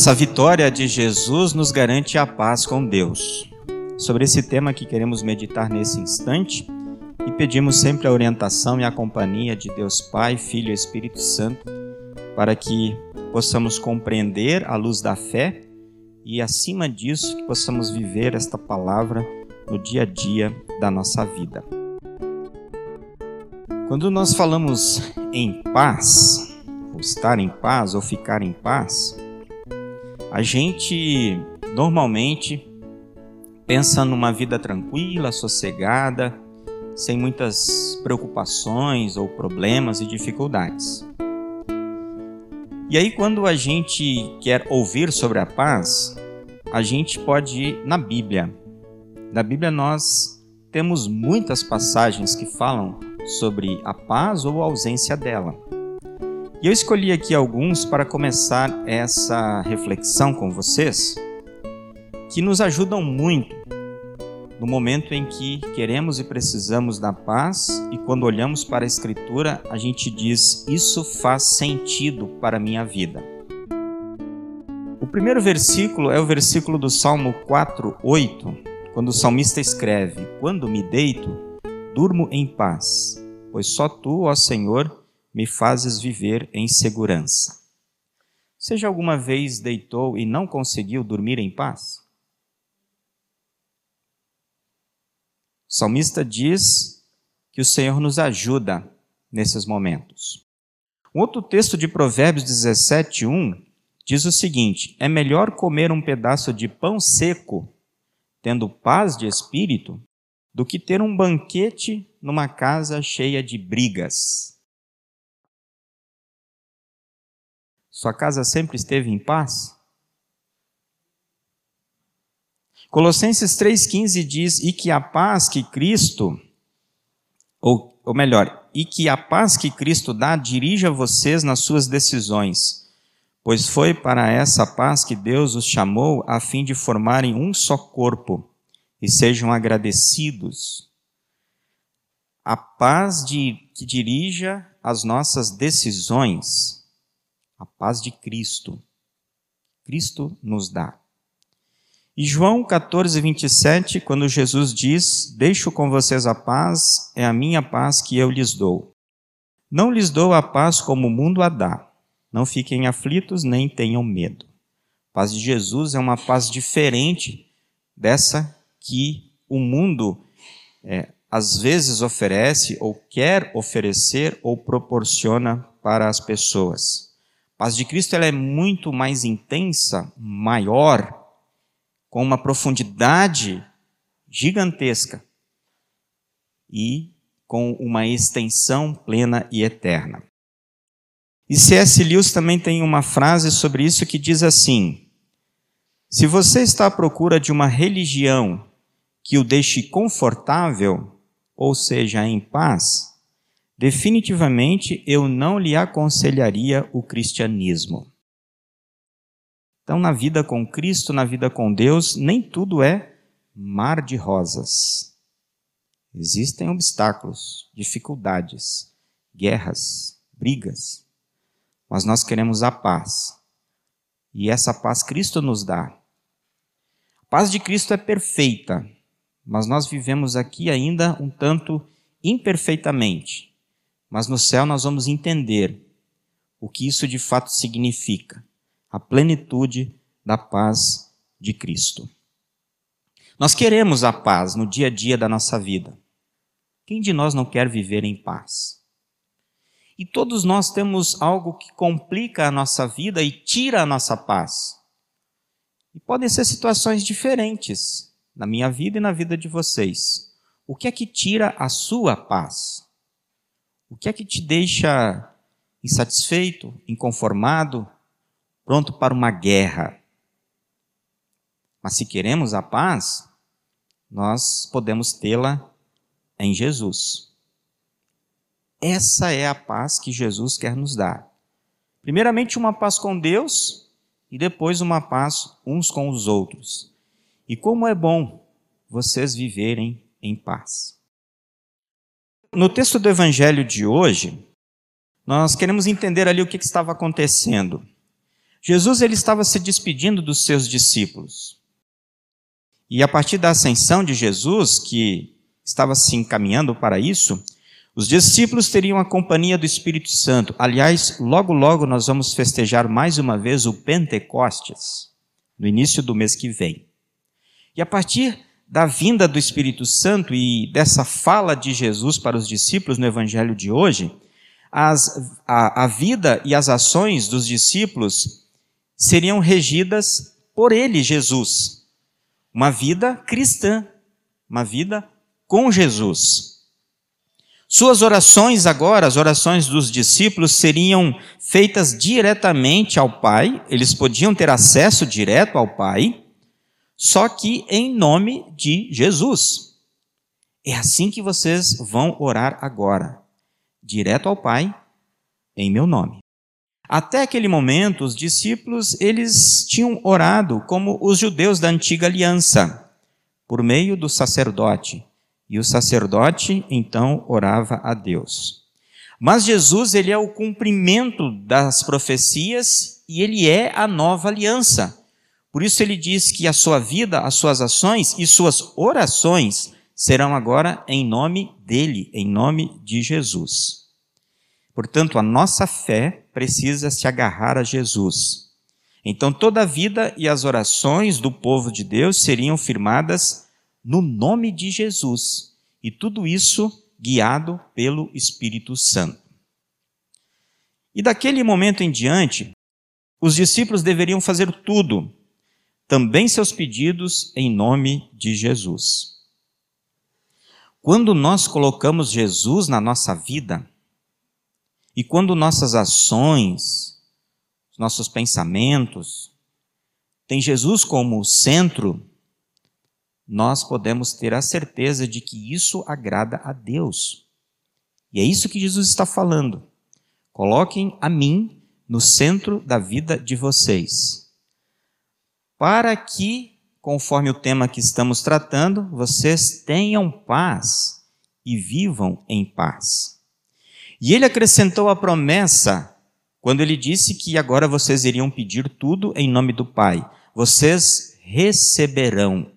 Essa vitória de Jesus nos garante a paz com Deus. Sobre esse tema que queremos meditar nesse instante e pedimos sempre a orientação e a companhia de Deus Pai, Filho e Espírito Santo para que possamos compreender a luz da fé e, acima disso, que possamos viver esta palavra no dia a dia da nossa vida. Quando nós falamos em paz, ou estar em paz, ou ficar em paz, a gente normalmente pensa numa vida tranquila, sossegada, sem muitas preocupações ou problemas e dificuldades. E aí, quando a gente quer ouvir sobre a paz, a gente pode ir na Bíblia. Na Bíblia, nós temos muitas passagens que falam sobre a paz ou a ausência dela. E eu escolhi aqui alguns para começar essa reflexão com vocês, que nos ajudam muito no momento em que queremos e precisamos da paz e quando olhamos para a Escritura, a gente diz: Isso faz sentido para a minha vida. O primeiro versículo é o versículo do Salmo 4, 8, quando o salmista escreve: Quando me deito, durmo em paz, pois só tu, ó Senhor, me fazes viver em segurança. Você já alguma vez deitou e não conseguiu dormir em paz? O salmista diz que o Senhor nos ajuda nesses momentos. Um outro texto de Provérbios 17, 1 diz o seguinte: É melhor comer um pedaço de pão seco, tendo paz de espírito, do que ter um banquete numa casa cheia de brigas. Sua casa sempre esteve em paz? Colossenses 3,15 diz: E que a paz que Cristo, ou, ou melhor, e que a paz que Cristo dá dirija vocês nas suas decisões, pois foi para essa paz que Deus os chamou a fim de formarem um só corpo e sejam agradecidos. A paz de, que dirija as nossas decisões, a paz de Cristo. Cristo nos dá. E João 14, 27, quando Jesus diz: Deixo com vocês a paz, é a minha paz que eu lhes dou. Não lhes dou a paz como o mundo a dá. Não fiquem aflitos nem tenham medo. A paz de Jesus é uma paz diferente dessa que o mundo é, às vezes oferece ou quer oferecer ou proporciona para as pessoas. Paz de Cristo ela é muito mais intensa, maior, com uma profundidade gigantesca e com uma extensão plena e eterna. E C.S. Lewis também tem uma frase sobre isso que diz assim: Se você está à procura de uma religião que o deixe confortável, ou seja, em paz, definitivamente eu não lhe aconselharia o cristianismo. Então, na vida com Cristo, na vida com Deus, nem tudo é mar de rosas. Existem obstáculos, dificuldades, guerras, brigas, mas nós queremos a paz. E essa paz Cristo nos dá. A paz de Cristo é perfeita, mas nós vivemos aqui ainda um tanto imperfeitamente. Mas no céu nós vamos entender o que isso de fato significa a plenitude da paz de Cristo. Nós queremos a paz no dia a dia da nossa vida. Quem de nós não quer viver em paz? E todos nós temos algo que complica a nossa vida e tira a nossa paz. E podem ser situações diferentes na minha vida e na vida de vocês. O que é que tira a sua paz? O que é que te deixa insatisfeito, inconformado, pronto para uma guerra. Mas se queremos a paz, nós podemos tê-la em Jesus. Essa é a paz que Jesus quer nos dar. Primeiramente, uma paz com Deus e depois uma paz uns com os outros. E como é bom vocês viverem em paz. No texto do evangelho de hoje, nós queremos entender ali o que estava acontecendo. Jesus ele estava se despedindo dos seus discípulos. E a partir da ascensão de Jesus, que estava se encaminhando para isso, os discípulos teriam a companhia do Espírito Santo. Aliás, logo logo nós vamos festejar mais uma vez o Pentecostes, no início do mês que vem. E a partir da vinda do Espírito Santo e dessa fala de Jesus para os discípulos no Evangelho de hoje, as, a, a vida e as ações dos discípulos seriam regidas por ele, Jesus. Uma vida cristã, uma vida com Jesus. Suas orações agora, as orações dos discípulos, seriam feitas diretamente ao Pai, eles podiam ter acesso direto ao Pai, só que em nome de Jesus. É assim que vocês vão orar agora, direto ao Pai, em meu nome. Até aquele momento, os discípulos, eles tinham orado como os judeus da antiga aliança, por meio do sacerdote. E o sacerdote então orava a Deus. Mas Jesus, ele é o cumprimento das profecias e ele é a nova aliança. Por isso ele diz que a sua vida, as suas ações e suas orações serão agora em nome dele, em nome de Jesus. Portanto, a nossa fé precisa se agarrar a Jesus. Então, toda a vida e as orações do povo de Deus seriam firmadas no nome de Jesus. E tudo isso guiado pelo Espírito Santo. E daquele momento em diante, os discípulos deveriam fazer tudo, também seus pedidos, em nome de Jesus. Quando nós colocamos Jesus na nossa vida, e quando nossas ações, nossos pensamentos, têm Jesus como centro, nós podemos ter a certeza de que isso agrada a Deus. E é isso que Jesus está falando. Coloquem a mim no centro da vida de vocês. Para que, conforme o tema que estamos tratando, vocês tenham paz e vivam em paz. E ele acrescentou a promessa quando ele disse que agora vocês iriam pedir tudo em nome do Pai. Vocês receberão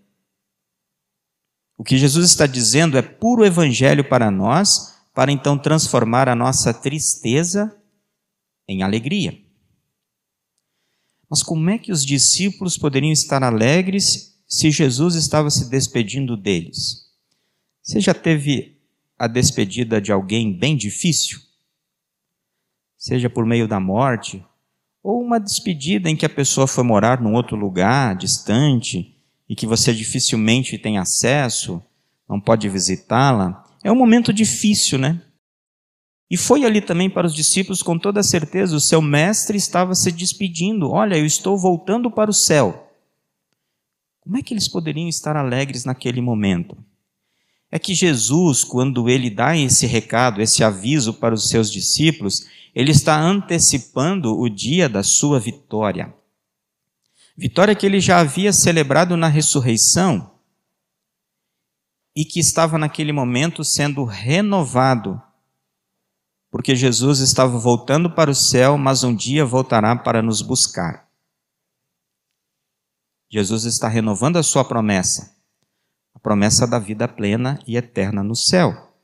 o que Jesus está dizendo é puro evangelho para nós, para então transformar a nossa tristeza em alegria. Mas como é que os discípulos poderiam estar alegres se Jesus estava se despedindo deles? Você já teve a despedida de alguém bem difícil? Seja por meio da morte, ou uma despedida em que a pessoa foi morar num outro lugar, distante, e que você dificilmente tem acesso, não pode visitá-la, é um momento difícil, né? E foi ali também para os discípulos, com toda certeza, o seu mestre estava se despedindo: Olha, eu estou voltando para o céu. Como é que eles poderiam estar alegres naquele momento? É que Jesus, quando ele dá esse recado, esse aviso para os seus discípulos, ele está antecipando o dia da sua vitória. Vitória que ele já havia celebrado na ressurreição e que estava naquele momento sendo renovado, porque Jesus estava voltando para o céu, mas um dia voltará para nos buscar. Jesus está renovando a sua promessa, a promessa da vida plena e eterna no céu.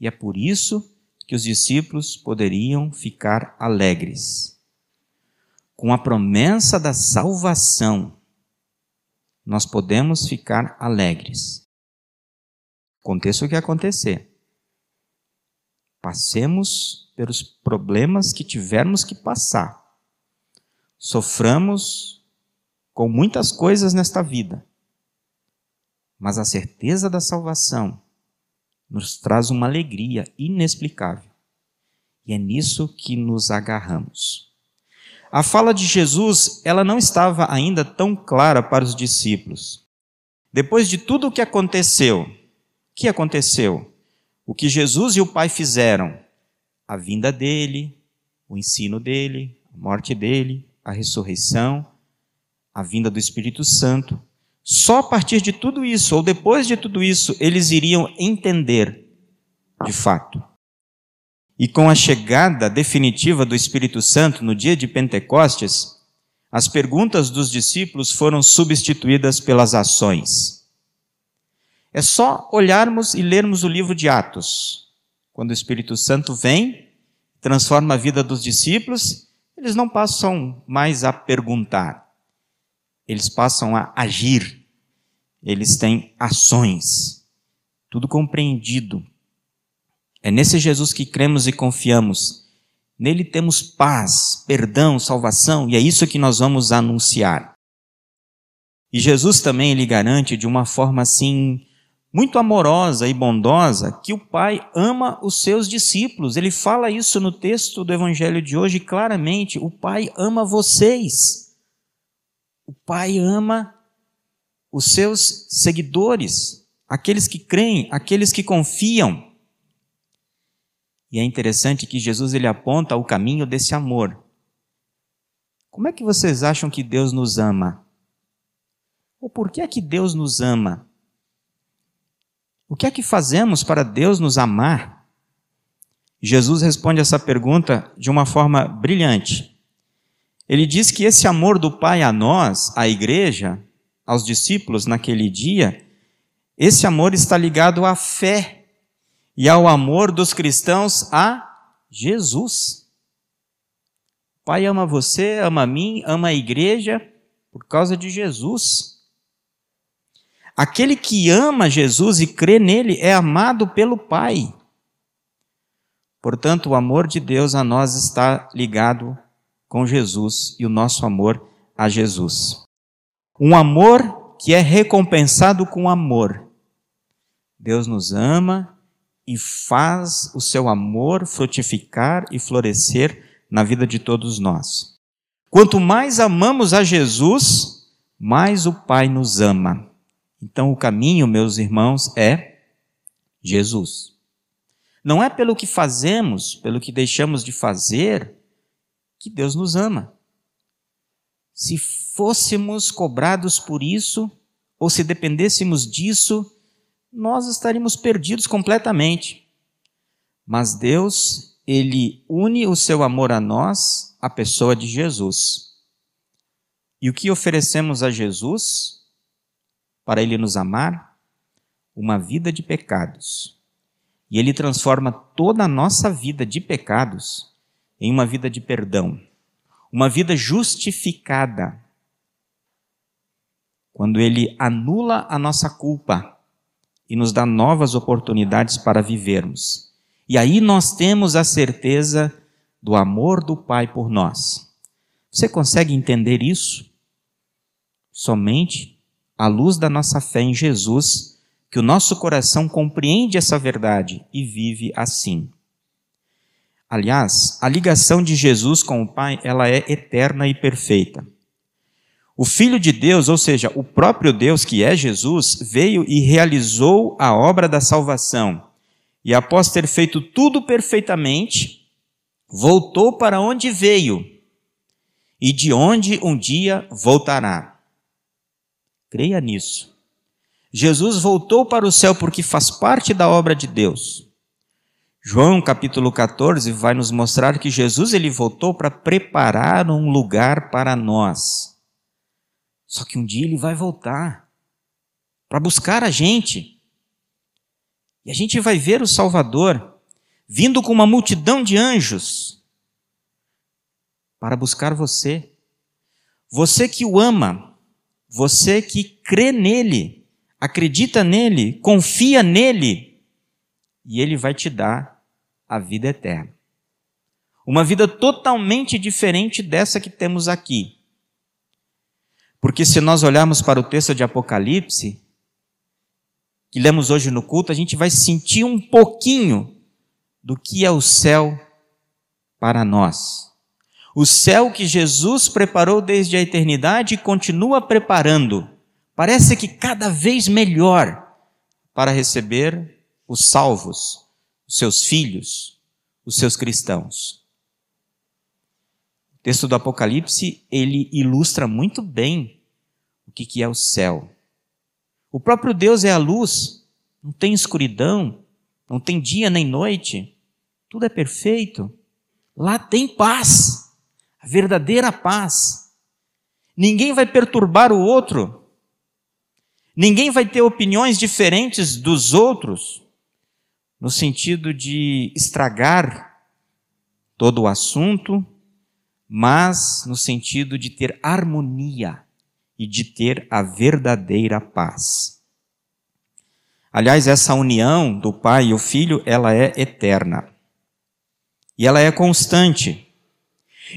E é por isso que os discípulos poderiam ficar alegres com a promessa da salvação, nós podemos ficar alegres. Aconteça o que acontecer. Passemos pelos problemas que tivermos que passar. Soframos com muitas coisas nesta vida. Mas a certeza da salvação nos traz uma alegria inexplicável. E é nisso que nos agarramos. A fala de Jesus, ela não estava ainda tão clara para os discípulos. Depois de tudo o que aconteceu, o que aconteceu? O que Jesus e o Pai fizeram? A vinda dele, o ensino dele, a morte dele, a ressurreição, a vinda do Espírito Santo. Só a partir de tudo isso, ou depois de tudo isso, eles iriam entender, de fato, e com a chegada definitiva do Espírito Santo no dia de Pentecostes, as perguntas dos discípulos foram substituídas pelas ações. É só olharmos e lermos o livro de Atos. Quando o Espírito Santo vem, transforma a vida dos discípulos, eles não passam mais a perguntar, eles passam a agir, eles têm ações, tudo compreendido. É nesse Jesus que cremos e confiamos Nele temos paz, perdão, salvação, e é isso que nós vamos anunciar. E Jesus também lhe garante de uma forma assim, muito amorosa e bondosa, que o Pai ama os seus discípulos. Ele fala isso no texto do Evangelho de hoje claramente: o Pai ama vocês. O Pai ama os seus seguidores, aqueles que creem, aqueles que confiam. E é interessante que Jesus ele aponta o caminho desse amor. Como é que vocês acham que Deus nos ama? Ou por que é que Deus nos ama? O que é que fazemos para Deus nos amar? Jesus responde essa pergunta de uma forma brilhante. Ele diz que esse amor do Pai a nós, à igreja, aos discípulos naquele dia, esse amor está ligado à fé e ao amor dos cristãos a Jesus. O Pai ama você, ama mim, ama a igreja por causa de Jesus. Aquele que ama Jesus e crê nele é amado pelo Pai. Portanto, o amor de Deus a nós está ligado com Jesus e o nosso amor a Jesus. Um amor que é recompensado com amor. Deus nos ama e faz o seu amor frutificar e florescer na vida de todos nós. Quanto mais amamos a Jesus, mais o Pai nos ama. Então o caminho, meus irmãos, é Jesus. Não é pelo que fazemos, pelo que deixamos de fazer, que Deus nos ama. Se fôssemos cobrados por isso, ou se dependêssemos disso, nós estaríamos perdidos completamente. Mas Deus, ele une o seu amor a nós, a pessoa de Jesus. E o que oferecemos a Jesus para ele nos amar? Uma vida de pecados. E ele transforma toda a nossa vida de pecados em uma vida de perdão, uma vida justificada. Quando ele anula a nossa culpa, e nos dá novas oportunidades para vivermos. E aí nós temos a certeza do amor do Pai por nós. Você consegue entender isso? Somente à luz da nossa fé em Jesus, que o nosso coração compreende essa verdade e vive assim. Aliás, a ligação de Jesus com o Pai, ela é eterna e perfeita. O Filho de Deus, ou seja, o próprio Deus que é Jesus, veio e realizou a obra da salvação. E após ter feito tudo perfeitamente, voltou para onde veio e de onde um dia voltará. Creia nisso. Jesus voltou para o céu porque faz parte da obra de Deus. João capítulo 14 vai nos mostrar que Jesus ele voltou para preparar um lugar para nós. Só que um dia ele vai voltar para buscar a gente. E a gente vai ver o Salvador vindo com uma multidão de anjos para buscar você. Você que o ama, você que crê nele, acredita nele, confia nele, e ele vai te dar a vida eterna. Uma vida totalmente diferente dessa que temos aqui. Porque se nós olharmos para o texto de Apocalipse, que lemos hoje no culto, a gente vai sentir um pouquinho do que é o céu para nós. O céu que Jesus preparou desde a eternidade continua preparando. Parece que cada vez melhor para receber os salvos, os seus filhos, os seus cristãos. O texto do Apocalipse, ele ilustra muito bem o que, que é o céu. O próprio Deus é a luz, não tem escuridão, não tem dia nem noite, tudo é perfeito. Lá tem paz, a verdadeira paz. Ninguém vai perturbar o outro. Ninguém vai ter opiniões diferentes dos outros, no sentido de estragar todo o assunto, mas no sentido de ter harmonia e de ter a verdadeira paz. Aliás, essa união do Pai e o Filho, ela é eterna. E ela é constante.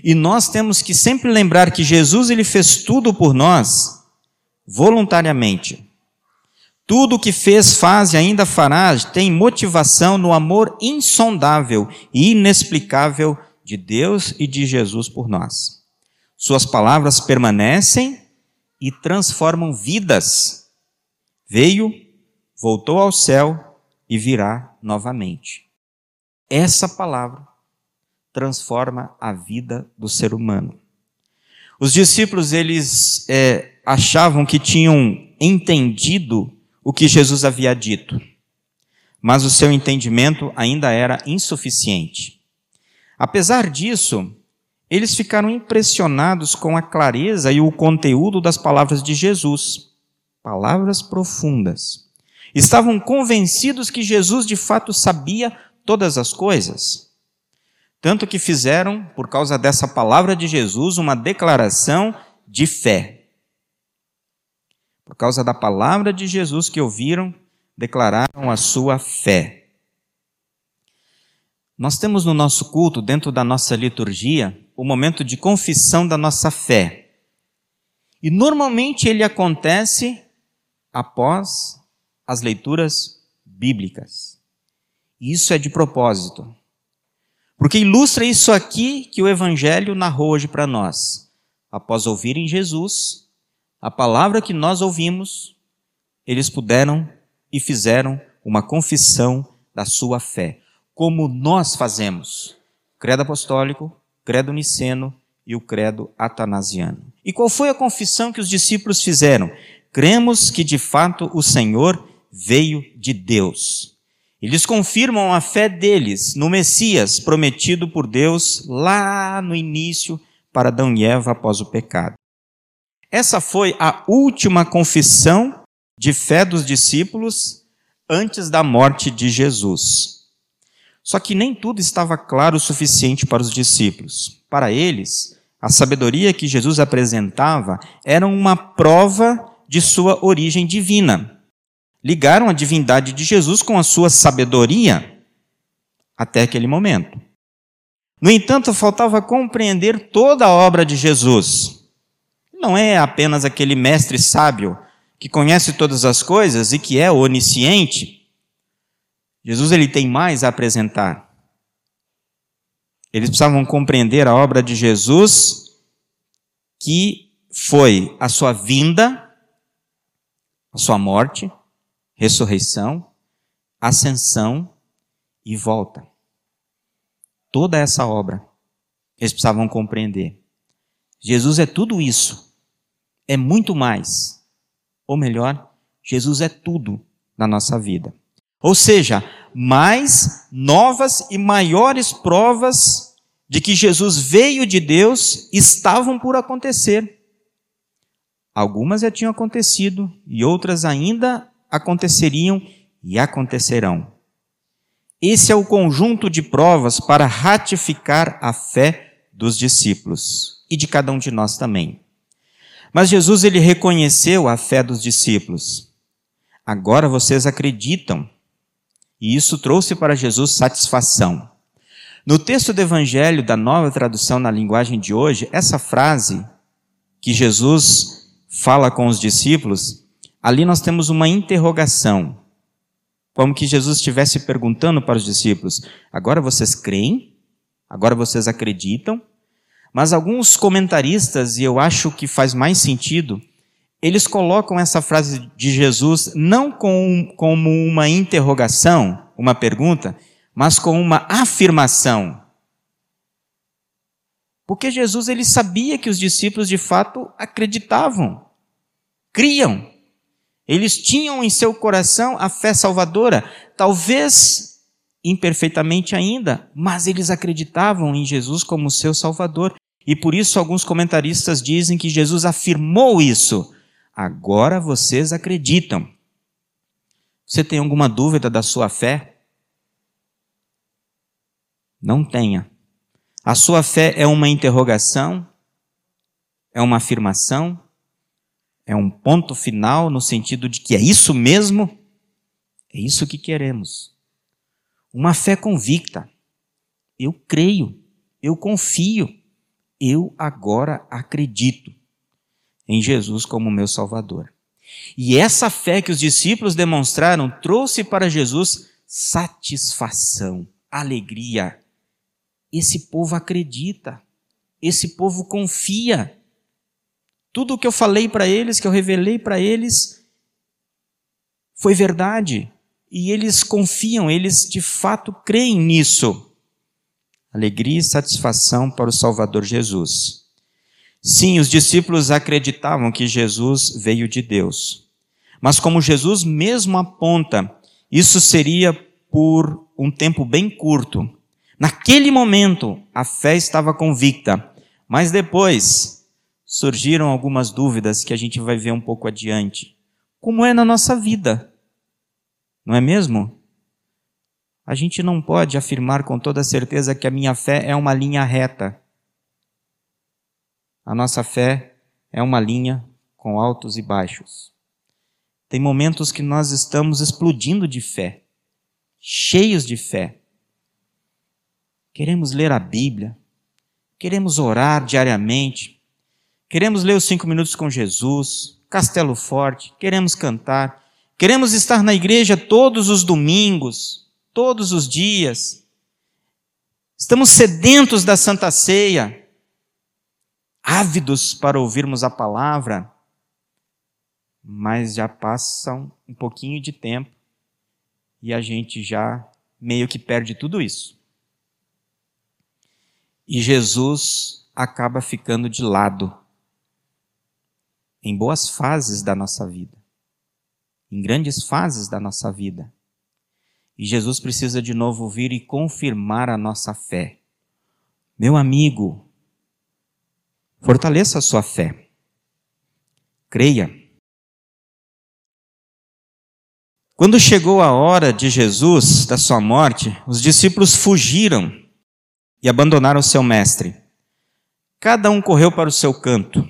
E nós temos que sempre lembrar que Jesus ele fez tudo por nós voluntariamente. Tudo o que fez, faz e ainda fará tem motivação no amor insondável e inexplicável de Deus e de Jesus por nós. Suas palavras permanecem e transformam vidas. Veio, voltou ao céu e virá novamente. Essa palavra transforma a vida do ser humano. Os discípulos eles é, achavam que tinham entendido o que Jesus havia dito, mas o seu entendimento ainda era insuficiente. Apesar disso, eles ficaram impressionados com a clareza e o conteúdo das palavras de Jesus, palavras profundas. Estavam convencidos que Jesus de fato sabia todas as coisas. Tanto que fizeram, por causa dessa palavra de Jesus, uma declaração de fé. Por causa da palavra de Jesus que ouviram, declararam a sua fé. Nós temos no nosso culto, dentro da nossa liturgia, o momento de confissão da nossa fé. E normalmente ele acontece após as leituras bíblicas. E isso é de propósito. Porque ilustra isso aqui que o Evangelho narrou hoje para nós. Após ouvirem Jesus, a palavra que nós ouvimos, eles puderam e fizeram uma confissão da sua fé, como nós fazemos. Credo apostólico, credo niceno e o credo atanasiano. E qual foi a confissão que os discípulos fizeram? Cremos que de fato o Senhor veio de Deus. Eles confirmam a fé deles no Messias prometido por Deus lá no início para Adão e Eva após o pecado. Essa foi a última confissão de fé dos discípulos antes da morte de Jesus. Só que nem tudo estava claro o suficiente para os discípulos. Para eles, a sabedoria que Jesus apresentava era uma prova de sua origem divina. Ligaram a divindade de Jesus com a sua sabedoria até aquele momento. No entanto, faltava compreender toda a obra de Jesus não é apenas aquele mestre sábio que conhece todas as coisas e que é onisciente. Jesus ele tem mais a apresentar. Eles precisavam compreender a obra de Jesus, que foi a sua vinda, a sua morte, ressurreição, ascensão e volta. Toda essa obra eles precisavam compreender. Jesus é tudo isso é muito mais. Ou melhor, Jesus é tudo na nossa vida. Ou seja, mais novas e maiores provas de que Jesus veio de Deus estavam por acontecer. Algumas já tinham acontecido e outras ainda aconteceriam e acontecerão. Esse é o conjunto de provas para ratificar a fé dos discípulos e de cada um de nós também. Mas Jesus ele reconheceu a fé dos discípulos. Agora vocês acreditam. E isso trouxe para Jesus satisfação. No texto do Evangelho da nova tradução na linguagem de hoje, essa frase que Jesus fala com os discípulos, ali nós temos uma interrogação. Como que Jesus estivesse perguntando para os discípulos: agora vocês creem? Agora vocês acreditam? Mas alguns comentaristas, e eu acho que faz mais sentido, eles colocam essa frase de Jesus não com, como uma interrogação, uma pergunta, mas com uma afirmação. Porque Jesus ele sabia que os discípulos de fato acreditavam, criam. Eles tinham em seu coração a fé salvadora, talvez imperfeitamente ainda, mas eles acreditavam em Jesus como seu salvador. E por isso alguns comentaristas dizem que Jesus afirmou isso. Agora vocês acreditam. Você tem alguma dúvida da sua fé? Não tenha. A sua fé é uma interrogação? É uma afirmação? É um ponto final no sentido de que é isso mesmo? É isso que queremos. Uma fé convicta. Eu creio, eu confio, eu agora acredito em Jesus como meu Salvador. E essa fé que os discípulos demonstraram trouxe para Jesus satisfação, alegria. Esse povo acredita, esse povo confia. Tudo o que eu falei para eles, que eu revelei para eles, foi verdade. E eles confiam, eles de fato creem nisso. Alegria e satisfação para o Salvador Jesus. Sim, os discípulos acreditavam que Jesus veio de Deus. Mas como Jesus mesmo aponta, isso seria por um tempo bem curto. Naquele momento, a fé estava convicta, mas depois surgiram algumas dúvidas que a gente vai ver um pouco adiante. Como é na nossa vida? Não é mesmo? A gente não pode afirmar com toda certeza que a minha fé é uma linha reta. A nossa fé é uma linha com altos e baixos. Tem momentos que nós estamos explodindo de fé, cheios de fé. Queremos ler a Bíblia, queremos orar diariamente, queremos ler os cinco minutos com Jesus, Castelo Forte, queremos cantar, Queremos estar na igreja todos os domingos, todos os dias. Estamos sedentos da Santa Ceia, ávidos para ouvirmos a palavra, mas já passam um pouquinho de tempo e a gente já meio que perde tudo isso. E Jesus acaba ficando de lado em boas fases da nossa vida em grandes fases da nossa vida. E Jesus precisa de novo vir e confirmar a nossa fé. Meu amigo, fortaleça a sua fé. Creia. Quando chegou a hora de Jesus, da sua morte, os discípulos fugiram e abandonaram seu mestre. Cada um correu para o seu canto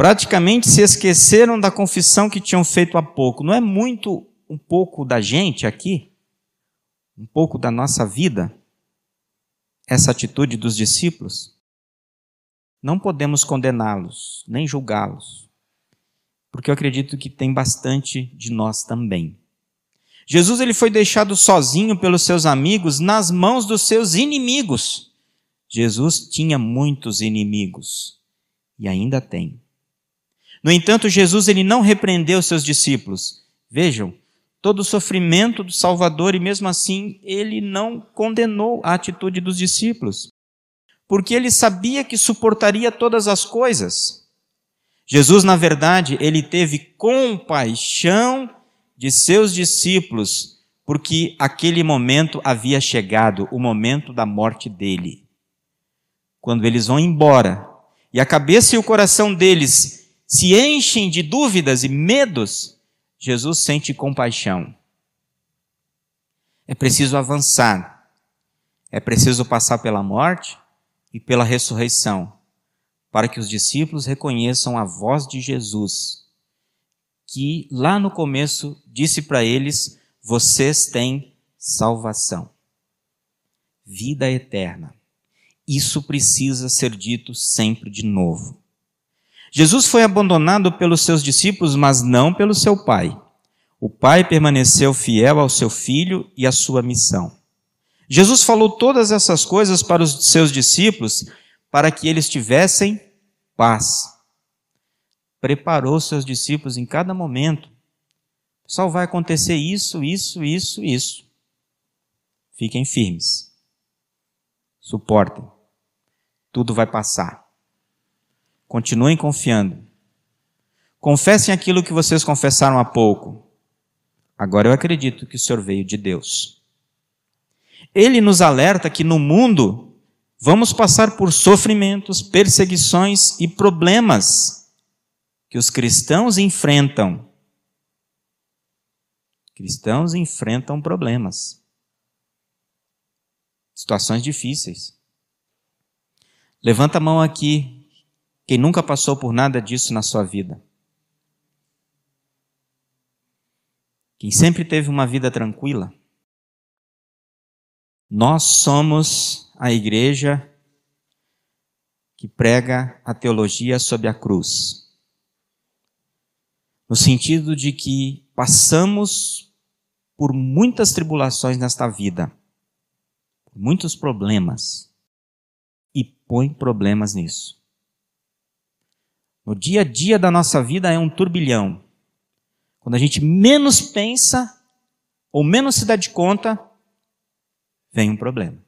praticamente se esqueceram da confissão que tinham feito há pouco. Não é muito um pouco da gente aqui? Um pouco da nossa vida? Essa atitude dos discípulos? Não podemos condená-los, nem julgá-los, porque eu acredito que tem bastante de nós também. Jesus ele foi deixado sozinho pelos seus amigos nas mãos dos seus inimigos. Jesus tinha muitos inimigos e ainda tem. No entanto, Jesus ele não repreendeu seus discípulos. Vejam, todo o sofrimento do Salvador e mesmo assim ele não condenou a atitude dos discípulos, porque ele sabia que suportaria todas as coisas. Jesus, na verdade, ele teve compaixão de seus discípulos, porque aquele momento havia chegado, o momento da morte dele. Quando eles vão embora, e a cabeça e o coração deles se enchem de dúvidas e medos, Jesus sente compaixão. É preciso avançar. É preciso passar pela morte e pela ressurreição, para que os discípulos reconheçam a voz de Jesus, que lá no começo disse para eles: vocês têm salvação, vida eterna. Isso precisa ser dito sempre de novo. Jesus foi abandonado pelos seus discípulos, mas não pelo seu pai. O pai permaneceu fiel ao seu filho e à sua missão. Jesus falou todas essas coisas para os seus discípulos para que eles tivessem paz. Preparou seus discípulos em cada momento. Só vai acontecer isso, isso, isso, isso. Fiquem firmes. Suportem. Tudo vai passar. Continuem confiando. Confessem aquilo que vocês confessaram há pouco. Agora eu acredito que o Senhor veio de Deus. Ele nos alerta que no mundo vamos passar por sofrimentos, perseguições e problemas que os cristãos enfrentam. Cristãos enfrentam problemas, situações difíceis. Levanta a mão aqui, quem nunca passou por nada disso na sua vida. Quem sempre teve uma vida tranquila. Nós somos a igreja que prega a teologia sobre a cruz. No sentido de que passamos por muitas tribulações nesta vida, muitos problemas, e põe problemas nisso. No dia a dia da nossa vida é um turbilhão. Quando a gente menos pensa, ou menos se dá de conta, vem um problema.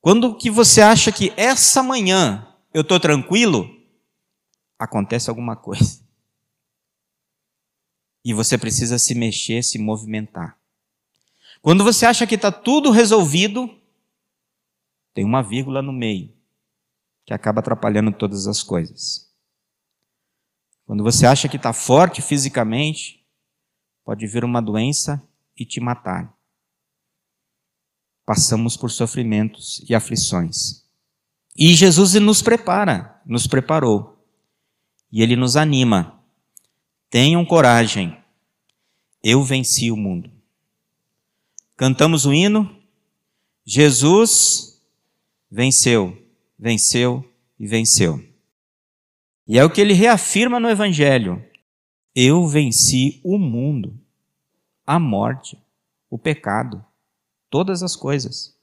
Quando que você acha que essa manhã eu estou tranquilo, acontece alguma coisa. E você precisa se mexer, se movimentar. Quando você acha que está tudo resolvido, tem uma vírgula no meio que acaba atrapalhando todas as coisas. Quando você acha que está forte fisicamente, pode vir uma doença e te matar passamos por sofrimentos e aflições. E Jesus nos prepara, nos preparou. E ele nos anima. Tenham coragem. Eu venci o mundo. Cantamos o hino. Jesus venceu, venceu e venceu. E é o que ele reafirma no Evangelho. Eu venci o mundo, a morte, o pecado todas as coisas.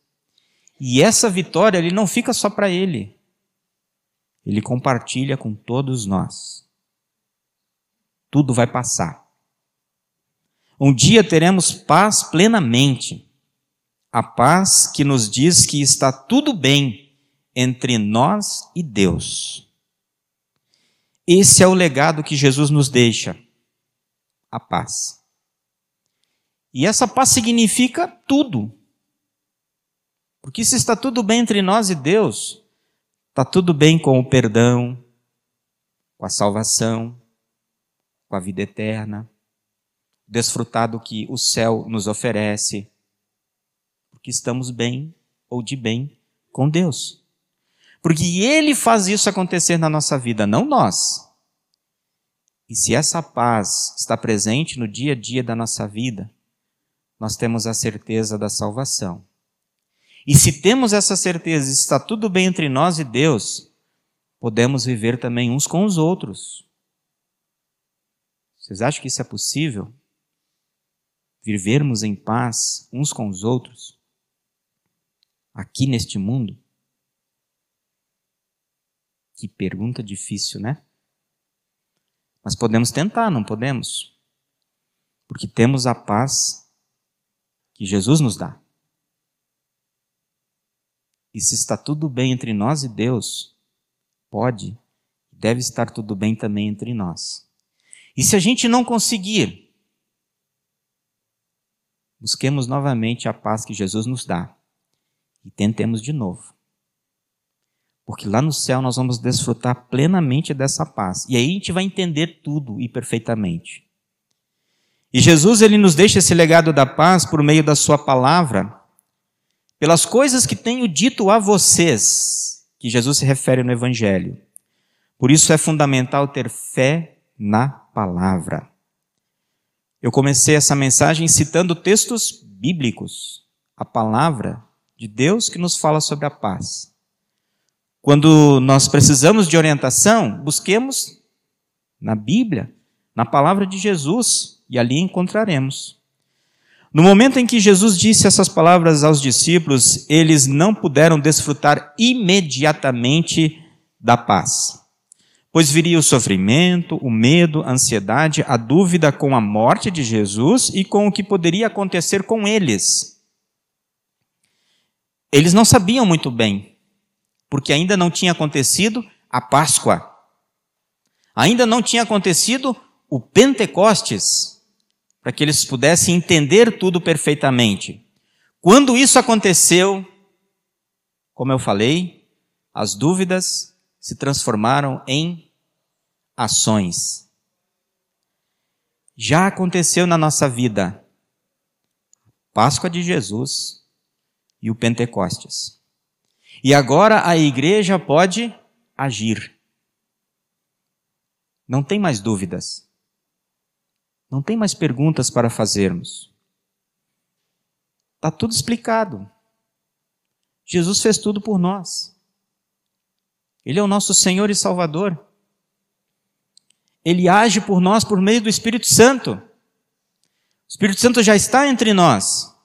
E essa vitória ele não fica só para ele. Ele compartilha com todos nós. Tudo vai passar. Um dia teremos paz plenamente. A paz que nos diz que está tudo bem entre nós e Deus. Esse é o legado que Jesus nos deixa. A paz. E essa paz significa tudo. Porque se está tudo bem entre nós e Deus, está tudo bem com o perdão, com a salvação, com a vida eterna, desfrutar do que o céu nos oferece, porque estamos bem ou de bem com Deus. Porque Ele faz isso acontecer na nossa vida, não nós. E se essa paz está presente no dia a dia da nossa vida, nós temos a certeza da salvação. E se temos essa certeza, está tudo bem entre nós e Deus, podemos viver também uns com os outros. Vocês acham que isso é possível? Vivermos em paz uns com os outros? Aqui neste mundo? Que pergunta difícil, né? Mas podemos tentar, não podemos? Porque temos a paz que Jesus nos dá. E se está tudo bem entre nós e Deus, pode e deve estar tudo bem também entre nós. E se a gente não conseguir, busquemos novamente a paz que Jesus nos dá e tentemos de novo. Porque lá no céu nós vamos desfrutar plenamente dessa paz. E aí a gente vai entender tudo e perfeitamente. E Jesus ele nos deixa esse legado da paz por meio da sua palavra, pelas coisas que tenho dito a vocês, que Jesus se refere no Evangelho. Por isso é fundamental ter fé na palavra. Eu comecei essa mensagem citando textos bíblicos, a palavra de Deus que nos fala sobre a paz. Quando nós precisamos de orientação, busquemos na Bíblia, na palavra de Jesus, e ali encontraremos. No momento em que Jesus disse essas palavras aos discípulos, eles não puderam desfrutar imediatamente da paz. Pois viria o sofrimento, o medo, a ansiedade, a dúvida com a morte de Jesus e com o que poderia acontecer com eles. Eles não sabiam muito bem, porque ainda não tinha acontecido a Páscoa. Ainda não tinha acontecido o Pentecostes para que eles pudessem entender tudo perfeitamente. Quando isso aconteceu, como eu falei, as dúvidas se transformaram em ações. Já aconteceu na nossa vida Páscoa de Jesus e o Pentecostes. E agora a igreja pode agir. Não tem mais dúvidas. Não tem mais perguntas para fazermos. Está tudo explicado. Jesus fez tudo por nós. Ele é o nosso Senhor e Salvador. Ele age por nós por meio do Espírito Santo. O Espírito Santo já está entre nós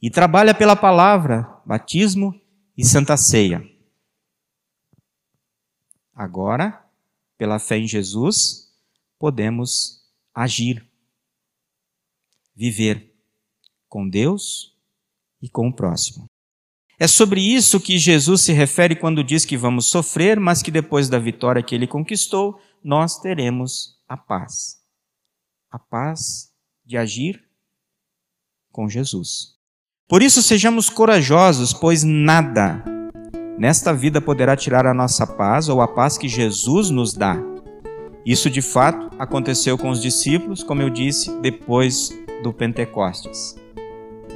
e trabalha pela palavra, batismo e santa ceia. Agora, pela fé em Jesus, podemos agir, viver com Deus e com o próximo. É sobre isso que Jesus se refere quando diz que vamos sofrer, mas que depois da vitória que ele conquistou, nós teremos a paz. A paz de agir com Jesus. Por isso, sejamos corajosos, pois nada nesta vida poderá tirar a nossa paz ou a paz que Jesus nos dá. Isso de fato aconteceu com os discípulos, como eu disse, depois do Pentecostes.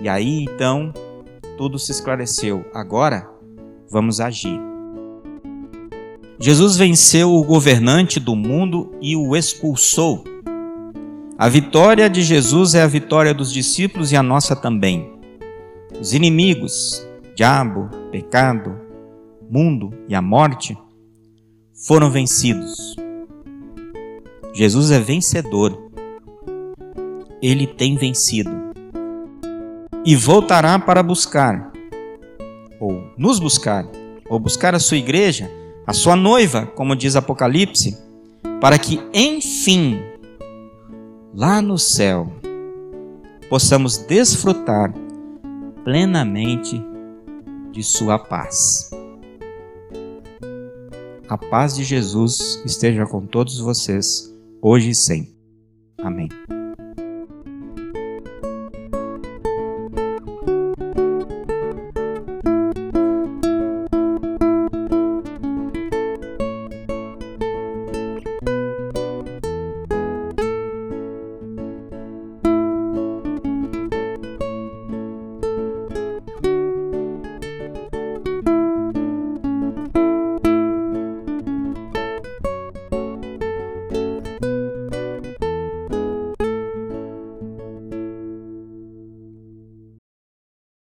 E aí então tudo se esclareceu. Agora, vamos agir. Jesus venceu o governante do mundo e o expulsou. A vitória de Jesus é a vitória dos discípulos e a nossa também. Os inimigos, diabo, pecado, mundo e a morte, foram vencidos. Jesus é vencedor. Ele tem vencido e voltará para buscar, ou nos buscar, ou buscar a sua igreja, a sua noiva, como diz Apocalipse, para que, enfim, lá no céu, possamos desfrutar plenamente de Sua paz. A paz de Jesus esteja com todos vocês, hoje e sempre. Amém.